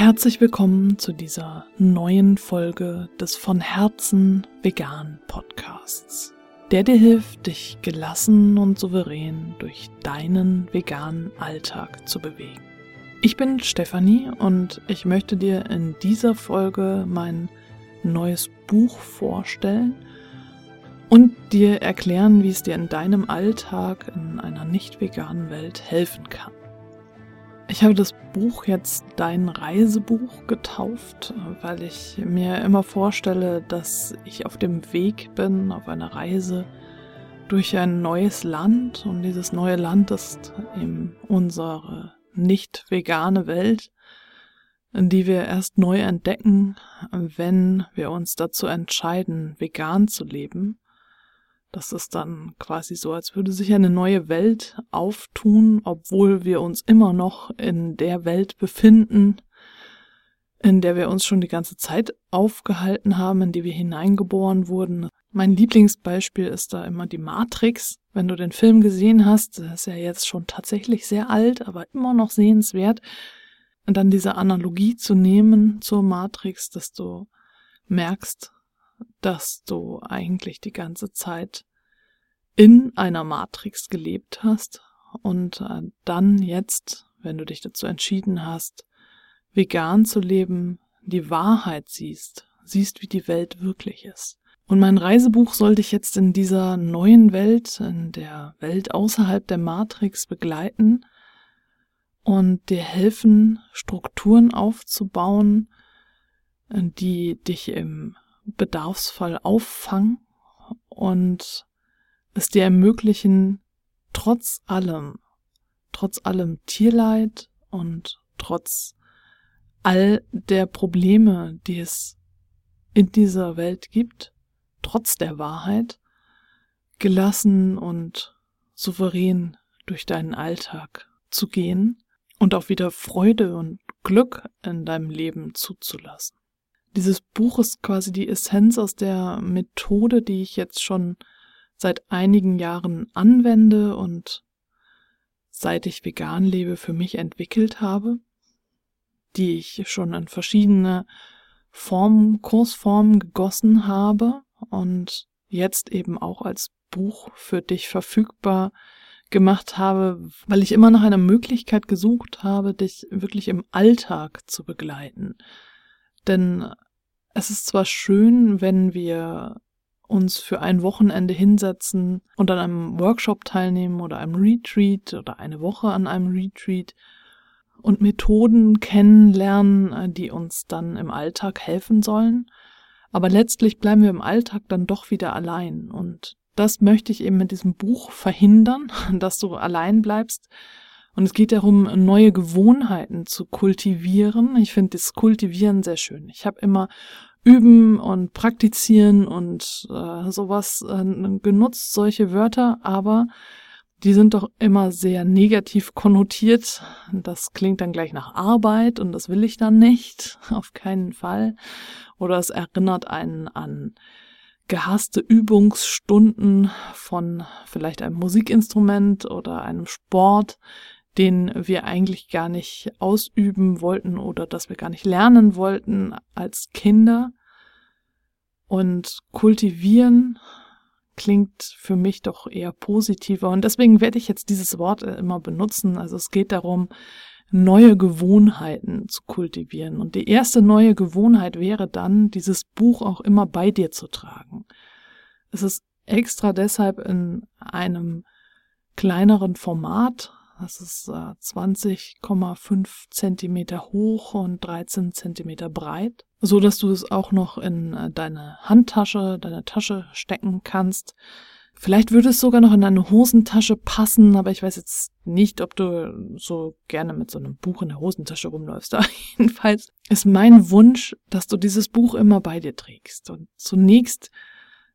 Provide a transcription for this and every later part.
Herzlich willkommen zu dieser neuen Folge des von Herzen vegan Podcasts, der dir hilft, dich gelassen und souverän durch deinen veganen Alltag zu bewegen. Ich bin Stefanie und ich möchte dir in dieser Folge mein neues Buch vorstellen und dir erklären, wie es dir in deinem Alltag in einer nicht veganen Welt helfen kann. Ich habe das Buch jetzt Dein Reisebuch getauft, weil ich mir immer vorstelle, dass ich auf dem Weg bin, auf einer Reise durch ein neues Land und dieses neue Land ist eben unsere nicht vegane Welt, die wir erst neu entdecken, wenn wir uns dazu entscheiden, vegan zu leben. Das ist dann quasi so, als würde sich eine neue Welt auftun, obwohl wir uns immer noch in der Welt befinden, in der wir uns schon die ganze Zeit aufgehalten haben, in die wir hineingeboren wurden. Mein Lieblingsbeispiel ist da immer die Matrix. Wenn du den Film gesehen hast, der ist ja jetzt schon tatsächlich sehr alt, aber immer noch sehenswert. Und dann diese Analogie zu nehmen zur Matrix, dass du merkst, dass du eigentlich die ganze Zeit in einer Matrix gelebt hast und äh, dann jetzt, wenn du dich dazu entschieden hast, vegan zu leben, die Wahrheit siehst, siehst, wie die Welt wirklich ist. Und mein Reisebuch soll dich jetzt in dieser neuen Welt, in der Welt außerhalb der Matrix begleiten und dir helfen, Strukturen aufzubauen, die dich im Bedarfsfall auffangen und es dir ermöglichen, trotz allem, trotz allem Tierleid und trotz all der Probleme, die es in dieser Welt gibt, trotz der Wahrheit, gelassen und souverän durch deinen Alltag zu gehen und auch wieder Freude und Glück in deinem Leben zuzulassen. Dieses Buch ist quasi die Essenz aus der Methode, die ich jetzt schon seit einigen Jahren anwende und seit ich vegan lebe für mich entwickelt habe, die ich schon in verschiedene Formen, Kursformen gegossen habe und jetzt eben auch als Buch für dich verfügbar gemacht habe, weil ich immer nach einer Möglichkeit gesucht habe, dich wirklich im Alltag zu begleiten. Denn es ist zwar schön, wenn wir uns für ein Wochenende hinsetzen und an einem Workshop teilnehmen oder einem Retreat oder eine Woche an einem Retreat und Methoden kennenlernen, die uns dann im Alltag helfen sollen. Aber letztlich bleiben wir im Alltag dann doch wieder allein. Und das möchte ich eben mit diesem Buch verhindern, dass du allein bleibst, und es geht darum, neue Gewohnheiten zu kultivieren. Ich finde das Kultivieren sehr schön. Ich habe immer üben und praktizieren und äh, sowas äh, genutzt, solche Wörter, aber die sind doch immer sehr negativ konnotiert. Das klingt dann gleich nach Arbeit und das will ich dann nicht, auf keinen Fall. Oder es erinnert einen an gehasste Übungsstunden von vielleicht einem Musikinstrument oder einem Sport, den wir eigentlich gar nicht ausüben wollten oder dass wir gar nicht lernen wollten als Kinder. Und kultivieren klingt für mich doch eher positiver. Und deswegen werde ich jetzt dieses Wort immer benutzen. Also es geht darum, neue Gewohnheiten zu kultivieren. Und die erste neue Gewohnheit wäre dann, dieses Buch auch immer bei dir zu tragen. Es ist extra deshalb in einem kleineren Format das ist äh, 20,5 Zentimeter hoch und 13 Zentimeter breit, so dass du es auch noch in äh, deine Handtasche, deine Tasche stecken kannst. Vielleicht würde es sogar noch in deine Hosentasche passen, aber ich weiß jetzt nicht, ob du so gerne mit so einem Buch in der Hosentasche rumläufst. Aber jedenfalls ist mein Wunsch, dass du dieses Buch immer bei dir trägst. Und zunächst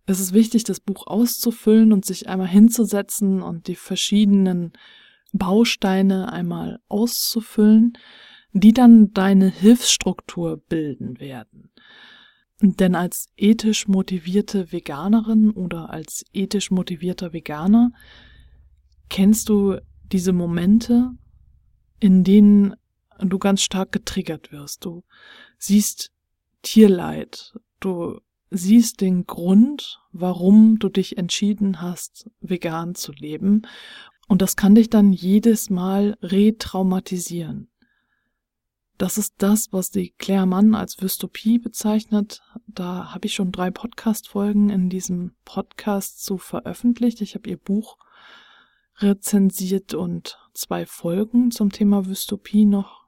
ist es wichtig, das Buch auszufüllen und sich einmal hinzusetzen und die verschiedenen Bausteine einmal auszufüllen, die dann deine Hilfsstruktur bilden werden. Denn als ethisch motivierte Veganerin oder als ethisch motivierter Veganer kennst du diese Momente, in denen du ganz stark getriggert wirst. Du siehst Tierleid. Du siehst den Grund, warum du dich entschieden hast, vegan zu leben. Und das kann dich dann jedes Mal retraumatisieren. Das ist das, was die Claire Mann als Dystopie bezeichnet. Da habe ich schon drei Podcast-Folgen in diesem Podcast zu veröffentlicht. Ich habe ihr Buch rezensiert und zwei Folgen zum Thema Dystopie noch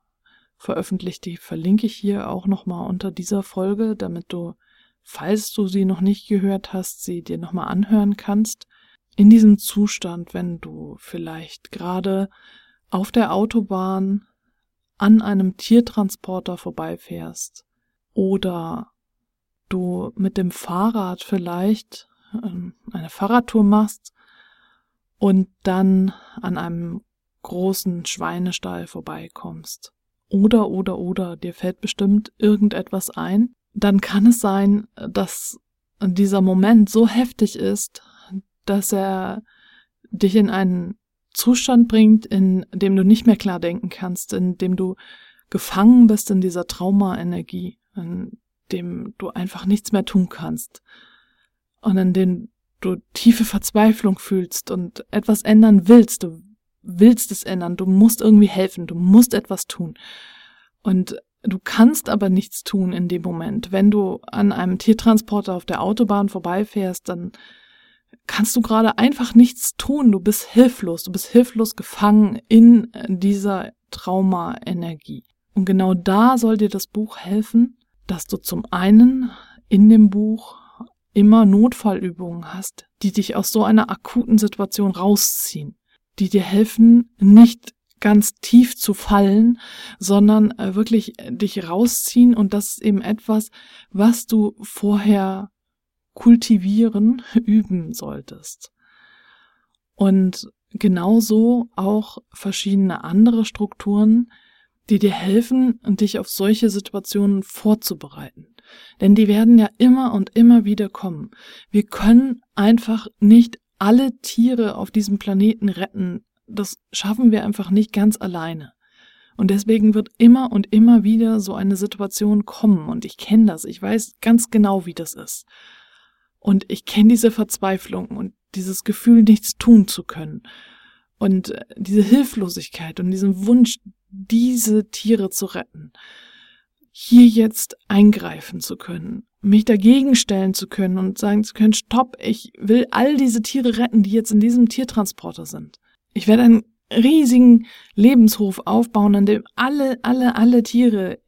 veröffentlicht. Die verlinke ich hier auch nochmal unter dieser Folge, damit du, falls du sie noch nicht gehört hast, sie dir nochmal anhören kannst. In diesem Zustand, wenn du vielleicht gerade auf der Autobahn an einem Tiertransporter vorbeifährst oder du mit dem Fahrrad vielleicht ähm, eine Fahrradtour machst und dann an einem großen Schweinestall vorbeikommst. Oder, oder, oder, dir fällt bestimmt irgendetwas ein, dann kann es sein, dass dieser Moment so heftig ist, dass er dich in einen Zustand bringt, in dem du nicht mehr klar denken kannst, in dem du gefangen bist in dieser Trauma-Energie, in dem du einfach nichts mehr tun kannst und in dem du tiefe Verzweiflung fühlst und etwas ändern willst, du willst es ändern, du musst irgendwie helfen, du musst etwas tun. Und du kannst aber nichts tun in dem Moment. Wenn du an einem Tiertransporter auf der Autobahn vorbeifährst, dann kannst du gerade einfach nichts tun. Du bist hilflos. Du bist hilflos gefangen in dieser Trauma-Energie. Und genau da soll dir das Buch helfen, dass du zum einen in dem Buch immer Notfallübungen hast, die dich aus so einer akuten Situation rausziehen, die dir helfen, nicht ganz tief zu fallen, sondern äh, wirklich dich rausziehen und das ist eben etwas, was du vorher kultivieren, üben solltest. Und genauso auch verschiedene andere Strukturen, die dir helfen, dich auf solche Situationen vorzubereiten. Denn die werden ja immer und immer wieder kommen. Wir können einfach nicht alle Tiere auf diesem Planeten retten. Das schaffen wir einfach nicht ganz alleine. Und deswegen wird immer und immer wieder so eine Situation kommen. Und ich kenne das. Ich weiß ganz genau, wie das ist. Und ich kenne diese Verzweiflung und dieses Gefühl, nichts tun zu können. Und äh, diese Hilflosigkeit und diesen Wunsch, diese Tiere zu retten. Hier jetzt eingreifen zu können, mich dagegen stellen zu können und sagen zu können, stopp, ich will all diese Tiere retten, die jetzt in diesem Tiertransporter sind. Ich werde einen riesigen Lebenshof aufbauen, an dem alle, alle, alle Tiere,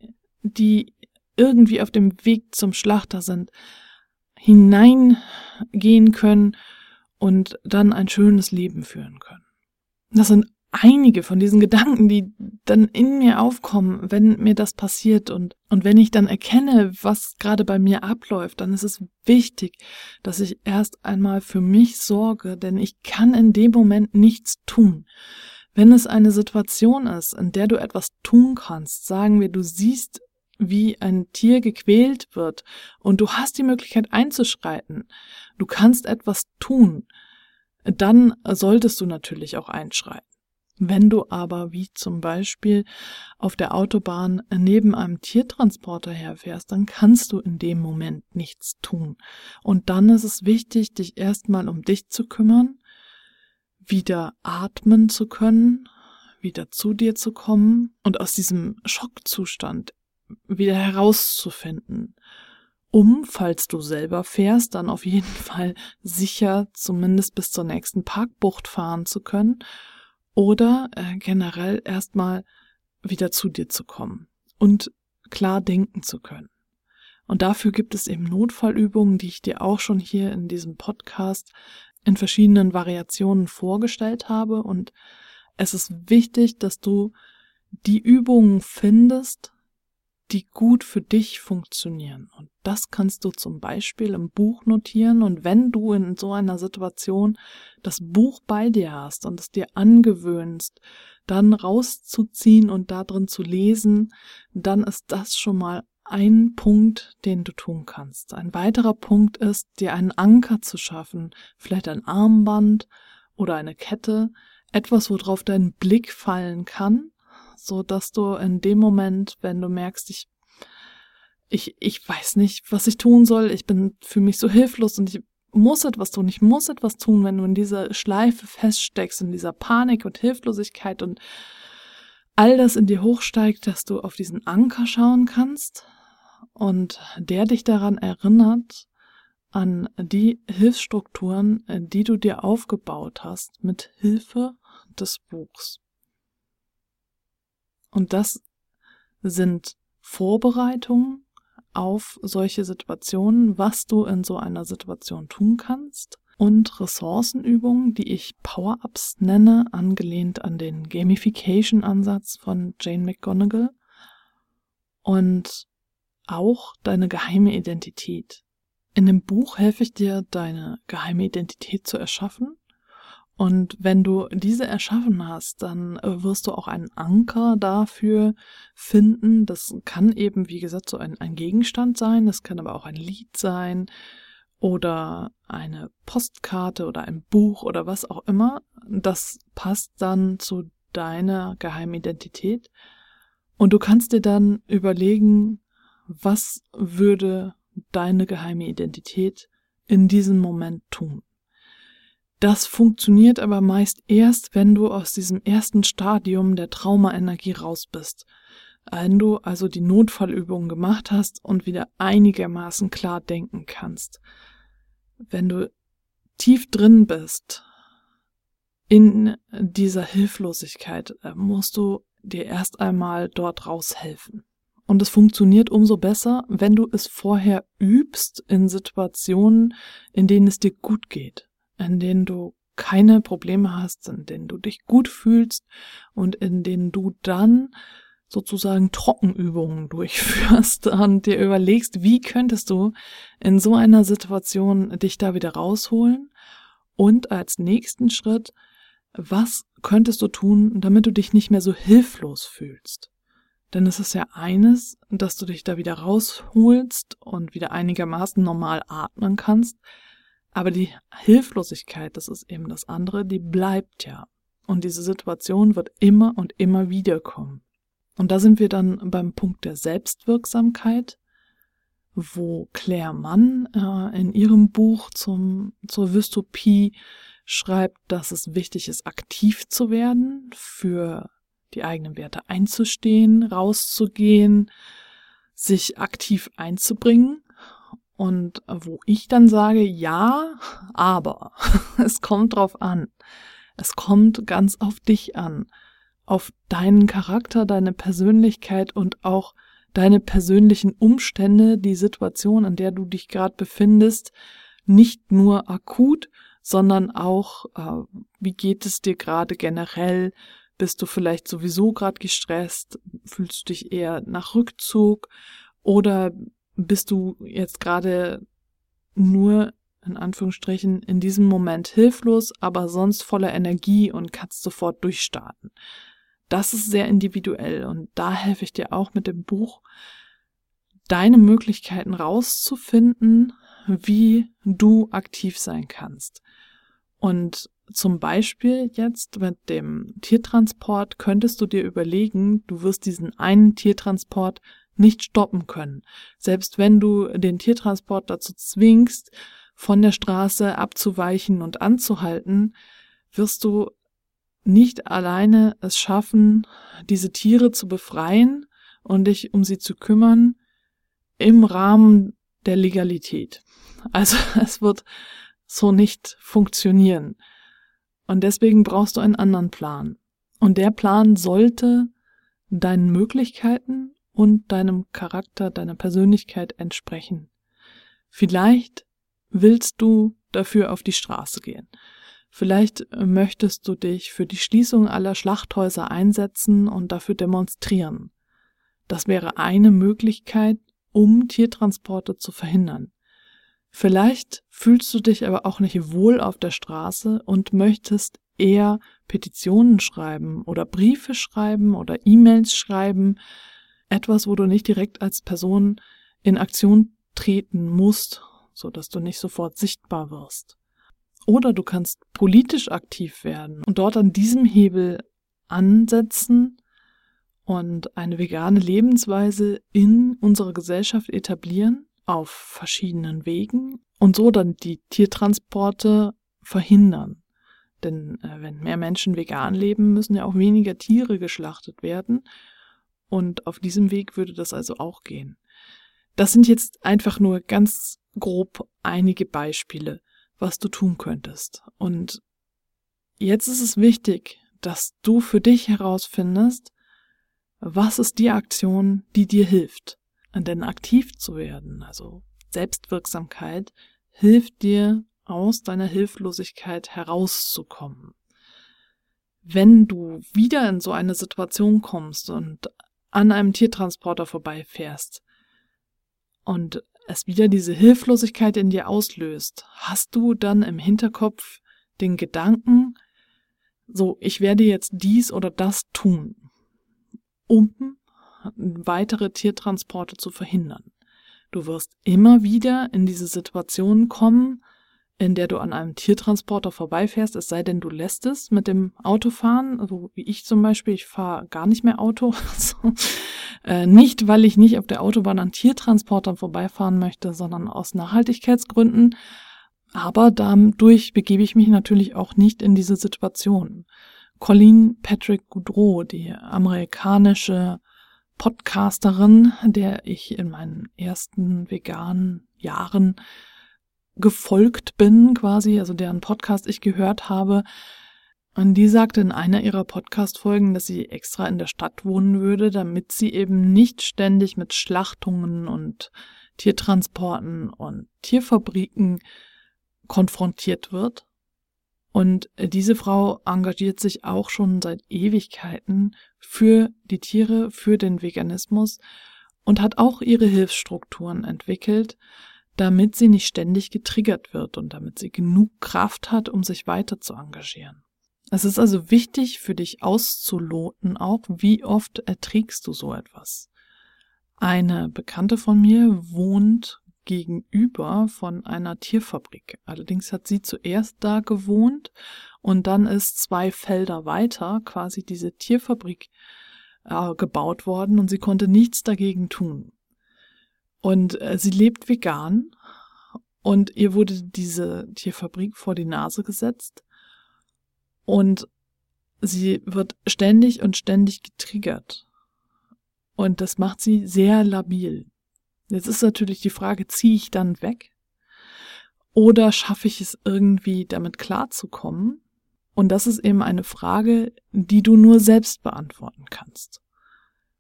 die irgendwie auf dem Weg zum Schlachter sind, hineingehen können und dann ein schönes Leben führen können. Das sind einige von diesen Gedanken, die dann in mir aufkommen, wenn mir das passiert und, und wenn ich dann erkenne, was gerade bei mir abläuft, dann ist es wichtig, dass ich erst einmal für mich sorge, denn ich kann in dem Moment nichts tun. Wenn es eine Situation ist, in der du etwas tun kannst, sagen wir, du siehst wie ein Tier gequält wird und du hast die Möglichkeit einzuschreiten, du kannst etwas tun, dann solltest du natürlich auch einschreiten. Wenn du aber, wie zum Beispiel auf der Autobahn neben einem Tiertransporter herfährst, dann kannst du in dem Moment nichts tun. Und dann ist es wichtig, dich erstmal um dich zu kümmern, wieder atmen zu können, wieder zu dir zu kommen und aus diesem Schockzustand wieder herauszufinden, um, falls du selber fährst, dann auf jeden Fall sicher zumindest bis zur nächsten Parkbucht fahren zu können oder äh, generell erstmal wieder zu dir zu kommen und klar denken zu können. Und dafür gibt es eben Notfallübungen, die ich dir auch schon hier in diesem Podcast in verschiedenen Variationen vorgestellt habe. Und es ist wichtig, dass du die Übungen findest, die gut für dich funktionieren. Und das kannst du zum Beispiel im Buch notieren. Und wenn du in so einer Situation das Buch bei dir hast und es dir angewöhnst, dann rauszuziehen und da drin zu lesen, dann ist das schon mal ein Punkt, den du tun kannst. Ein weiterer Punkt ist, dir einen Anker zu schaffen, vielleicht ein Armband oder eine Kette, etwas, worauf dein Blick fallen kann, so dass du in dem Moment, wenn du merkst, ich ich, ich weiß nicht, was ich tun soll. Ich bin für mich so hilflos und ich muss etwas tun. Ich muss etwas tun, wenn du in dieser Schleife feststeckst, in dieser Panik und Hilflosigkeit und all das in dir hochsteigt, dass du auf diesen Anker schauen kannst und der dich daran erinnert, an die Hilfsstrukturen, die du dir aufgebaut hast mit Hilfe des Buchs. Und das sind Vorbereitungen auf solche Situationen, was du in so einer Situation tun kannst und Ressourcenübungen, die ich Power-Ups nenne, angelehnt an den Gamification-Ansatz von Jane McGonigal und auch deine geheime Identität. In dem Buch helfe ich dir, deine geheime Identität zu erschaffen und wenn du diese erschaffen hast, dann äh, wirst du auch einen Anker dafür finden. Das kann eben, wie gesagt, so ein, ein Gegenstand sein. Das kann aber auch ein Lied sein oder eine Postkarte oder ein Buch oder was auch immer. Das passt dann zu deiner Geheimidentität. Und du kannst dir dann überlegen, was würde deine geheime Identität in diesem Moment tun. Das funktioniert aber meist erst, wenn du aus diesem ersten Stadium der Traumaenergie raus bist. Wenn du also die Notfallübung gemacht hast und wieder einigermaßen klar denken kannst. Wenn du tief drin bist in dieser Hilflosigkeit, äh, musst du dir erst einmal dort raushelfen. Und es funktioniert umso besser, wenn du es vorher übst in Situationen, in denen es dir gut geht in denen du keine Probleme hast, in denen du dich gut fühlst und in denen du dann sozusagen Trockenübungen durchführst und dir überlegst, wie könntest du in so einer Situation dich da wieder rausholen und als nächsten Schritt, was könntest du tun, damit du dich nicht mehr so hilflos fühlst? Denn es ist ja eines, dass du dich da wieder rausholst und wieder einigermaßen normal atmen kannst, aber die Hilflosigkeit, das ist eben das andere, die bleibt ja. Und diese Situation wird immer und immer wieder kommen. Und da sind wir dann beim Punkt der Selbstwirksamkeit, wo Claire Mann äh, in ihrem Buch zum, zur Dystopie schreibt, dass es wichtig ist, aktiv zu werden, für die eigenen Werte einzustehen, rauszugehen, sich aktiv einzubringen und wo ich dann sage, ja, aber es kommt drauf an. Es kommt ganz auf dich an. Auf deinen Charakter, deine Persönlichkeit und auch deine persönlichen Umstände, die Situation, in der du dich gerade befindest, nicht nur akut, sondern auch, äh, wie geht es dir gerade generell? Bist du vielleicht sowieso gerade gestresst? Fühlst du dich eher nach Rückzug? Oder bist du jetzt gerade nur in Anführungsstrichen in diesem Moment hilflos, aber sonst voller Energie und kannst sofort durchstarten. Das ist sehr individuell und da helfe ich dir auch mit dem Buch, deine Möglichkeiten rauszufinden, wie du aktiv sein kannst. Und zum Beispiel jetzt mit dem Tiertransport könntest du dir überlegen, du wirst diesen einen Tiertransport nicht stoppen können. Selbst wenn du den Tiertransport dazu zwingst, von der Straße abzuweichen und anzuhalten, wirst du nicht alleine es schaffen, diese Tiere zu befreien und dich um sie zu kümmern im Rahmen der Legalität. Also es wird so nicht funktionieren. Und deswegen brauchst du einen anderen Plan. Und der Plan sollte deinen Möglichkeiten und deinem Charakter, deiner Persönlichkeit entsprechen. Vielleicht willst du dafür auf die Straße gehen. Vielleicht möchtest du dich für die Schließung aller Schlachthäuser einsetzen und dafür demonstrieren. Das wäre eine Möglichkeit, um Tiertransporte zu verhindern. Vielleicht fühlst du dich aber auch nicht wohl auf der Straße und möchtest eher Petitionen schreiben oder Briefe schreiben oder E-Mails schreiben etwas, wo du nicht direkt als Person in Aktion treten musst, so dass du nicht sofort sichtbar wirst. Oder du kannst politisch aktiv werden und dort an diesem Hebel ansetzen und eine vegane Lebensweise in unserer Gesellschaft etablieren auf verschiedenen Wegen und so dann die Tiertransporte verhindern. Denn äh, wenn mehr Menschen vegan leben, müssen ja auch weniger Tiere geschlachtet werden. Und auf diesem Weg würde das also auch gehen. Das sind jetzt einfach nur ganz grob einige Beispiele, was du tun könntest. Und jetzt ist es wichtig, dass du für dich herausfindest, was ist die Aktion, die dir hilft. Denn aktiv zu werden, also Selbstwirksamkeit, hilft dir aus deiner Hilflosigkeit herauszukommen. Wenn du wieder in so eine Situation kommst und an einem Tiertransporter vorbeifährst und es wieder diese Hilflosigkeit in dir auslöst, hast du dann im Hinterkopf den Gedanken, so, ich werde jetzt dies oder das tun, um weitere Tiertransporte zu verhindern. Du wirst immer wieder in diese Situation kommen, in der du an einem Tiertransporter vorbeifährst, es sei denn, du lässt es mit dem Autofahren, also wie ich zum Beispiel, ich fahre gar nicht mehr Auto. Also, äh, nicht, weil ich nicht auf der Autobahn an Tiertransportern vorbeifahren möchte, sondern aus Nachhaltigkeitsgründen. Aber dadurch begebe ich mich natürlich auch nicht in diese Situation. Colleen Patrick Goudreau, die amerikanische Podcasterin, der ich in meinen ersten veganen Jahren gefolgt bin, quasi, also deren Podcast ich gehört habe. Und die sagte in einer ihrer Podcast-Folgen, dass sie extra in der Stadt wohnen würde, damit sie eben nicht ständig mit Schlachtungen und Tiertransporten und Tierfabriken konfrontiert wird. Und diese Frau engagiert sich auch schon seit Ewigkeiten für die Tiere, für den Veganismus und hat auch ihre Hilfsstrukturen entwickelt, damit sie nicht ständig getriggert wird und damit sie genug Kraft hat, um sich weiter zu engagieren. Es ist also wichtig für dich auszuloten auch, wie oft erträgst du so etwas. Eine Bekannte von mir wohnt gegenüber von einer Tierfabrik. Allerdings hat sie zuerst da gewohnt und dann ist zwei Felder weiter quasi diese Tierfabrik äh, gebaut worden und sie konnte nichts dagegen tun. Und äh, sie lebt vegan und ihr wurde diese Tierfabrik vor die Nase gesetzt und sie wird ständig und ständig getriggert. Und das macht sie sehr labil. Jetzt ist natürlich die Frage, ziehe ich dann weg? Oder schaffe ich es irgendwie damit klarzukommen? Und das ist eben eine Frage, die du nur selbst beantworten kannst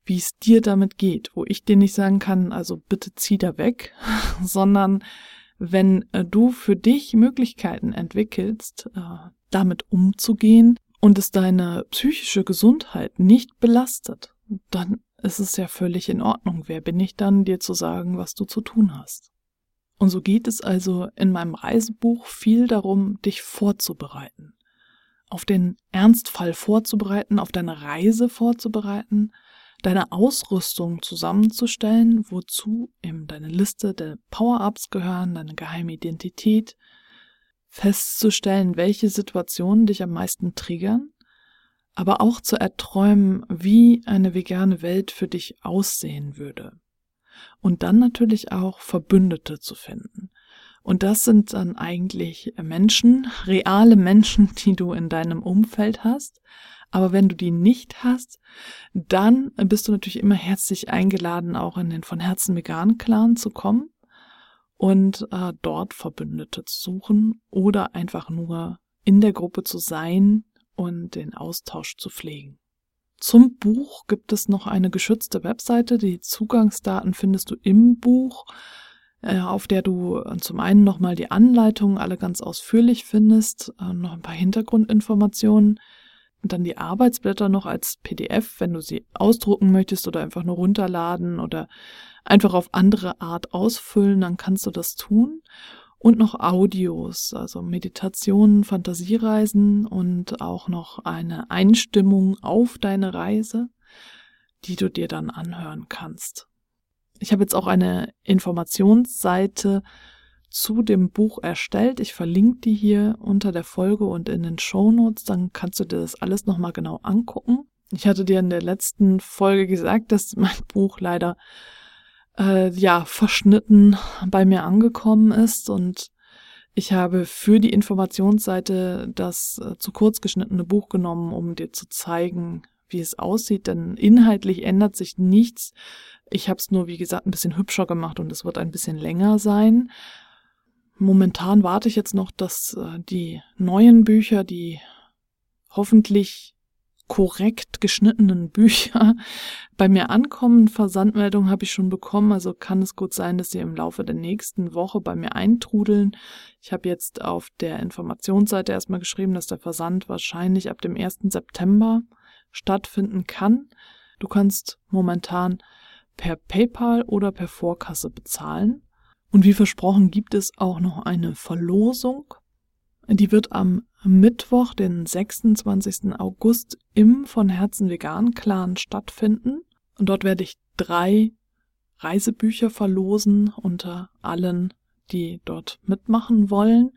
wie es dir damit geht, wo ich dir nicht sagen kann, also bitte zieh da weg, sondern wenn äh, du für dich Möglichkeiten entwickelst, äh, damit umzugehen und es deine psychische Gesundheit nicht belastet, dann ist es ja völlig in Ordnung. Wer bin ich dann, dir zu sagen, was du zu tun hast? Und so geht es also in meinem Reisebuch viel darum, dich vorzubereiten. Auf den Ernstfall vorzubereiten, auf deine Reise vorzubereiten, deine Ausrüstung zusammenzustellen, wozu eben deine Liste der Power-Ups gehören, deine geheime Identität, festzustellen, welche Situationen dich am meisten triggern, aber auch zu erträumen, wie eine vegane Welt für dich aussehen würde. Und dann natürlich auch Verbündete zu finden. Und das sind dann eigentlich Menschen, reale Menschen, die du in deinem Umfeld hast, aber wenn du die nicht hast, dann bist du natürlich immer herzlich eingeladen, auch in den von Herzen veganen Clan zu kommen und äh, dort Verbündete zu suchen oder einfach nur in der Gruppe zu sein und den Austausch zu pflegen. Zum Buch gibt es noch eine geschützte Webseite. Die Zugangsdaten findest du im Buch, äh, auf der du äh, zum einen nochmal die Anleitungen alle ganz ausführlich findest, äh, noch ein paar Hintergrundinformationen und dann die Arbeitsblätter noch als PDF, wenn du sie ausdrucken möchtest oder einfach nur runterladen oder einfach auf andere Art ausfüllen, dann kannst du das tun. Und noch Audios, also Meditationen, Fantasiereisen und auch noch eine Einstimmung auf deine Reise, die du dir dann anhören kannst. Ich habe jetzt auch eine Informationsseite zu dem Buch erstellt. Ich verlinke die hier unter der Folge und in den Show Notes. Dann kannst du dir das alles nochmal genau angucken. Ich hatte dir in der letzten Folge gesagt, dass mein Buch leider äh, ja verschnitten bei mir angekommen ist und ich habe für die Informationsseite das äh, zu kurz geschnittene Buch genommen, um dir zu zeigen, wie es aussieht, denn inhaltlich ändert sich nichts. Ich habe es nur, wie gesagt, ein bisschen hübscher gemacht und es wird ein bisschen länger sein. Momentan warte ich jetzt noch, dass äh, die neuen Bücher, die hoffentlich korrekt geschnittenen Bücher bei mir ankommen. Versandmeldung habe ich schon bekommen, also kann es gut sein, dass sie im Laufe der nächsten Woche bei mir eintrudeln. Ich habe jetzt auf der Informationsseite erstmal geschrieben, dass der Versand wahrscheinlich ab dem 1. September stattfinden kann. Du kannst momentan per PayPal oder per Vorkasse bezahlen. Und wie versprochen gibt es auch noch eine Verlosung. Die wird am Mittwoch, den 26. August im von Herzen vegan Clan stattfinden. Und dort werde ich drei Reisebücher verlosen unter allen, die dort mitmachen wollen.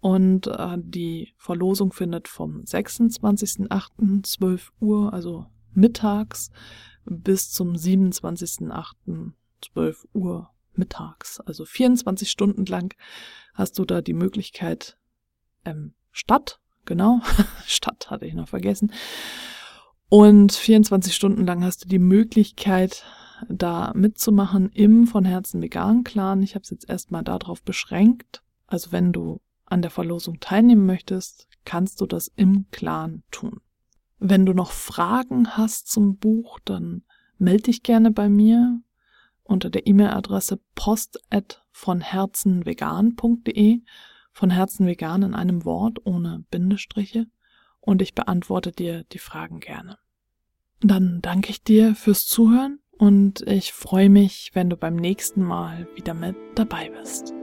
Und äh, die Verlosung findet vom 26.08.12 Uhr, also mittags, bis zum 27.08.12 Uhr mittags, also 24 Stunden lang, hast du da die Möglichkeit, ähm, Stadt, genau, Stadt hatte ich noch vergessen. Und 24 Stunden lang hast du die Möglichkeit, da mitzumachen im von Herzen vegan Clan. Ich habe es jetzt erstmal darauf beschränkt. Also wenn du an der Verlosung teilnehmen möchtest, kannst du das im Clan tun. Wenn du noch Fragen hast zum Buch, dann melde dich gerne bei mir unter der E-Mail-Adresse post von von Herzen vegan in einem Wort ohne Bindestriche und ich beantworte dir die Fragen gerne. Dann danke ich dir fürs Zuhören und ich freue mich, wenn du beim nächsten Mal wieder mit dabei bist.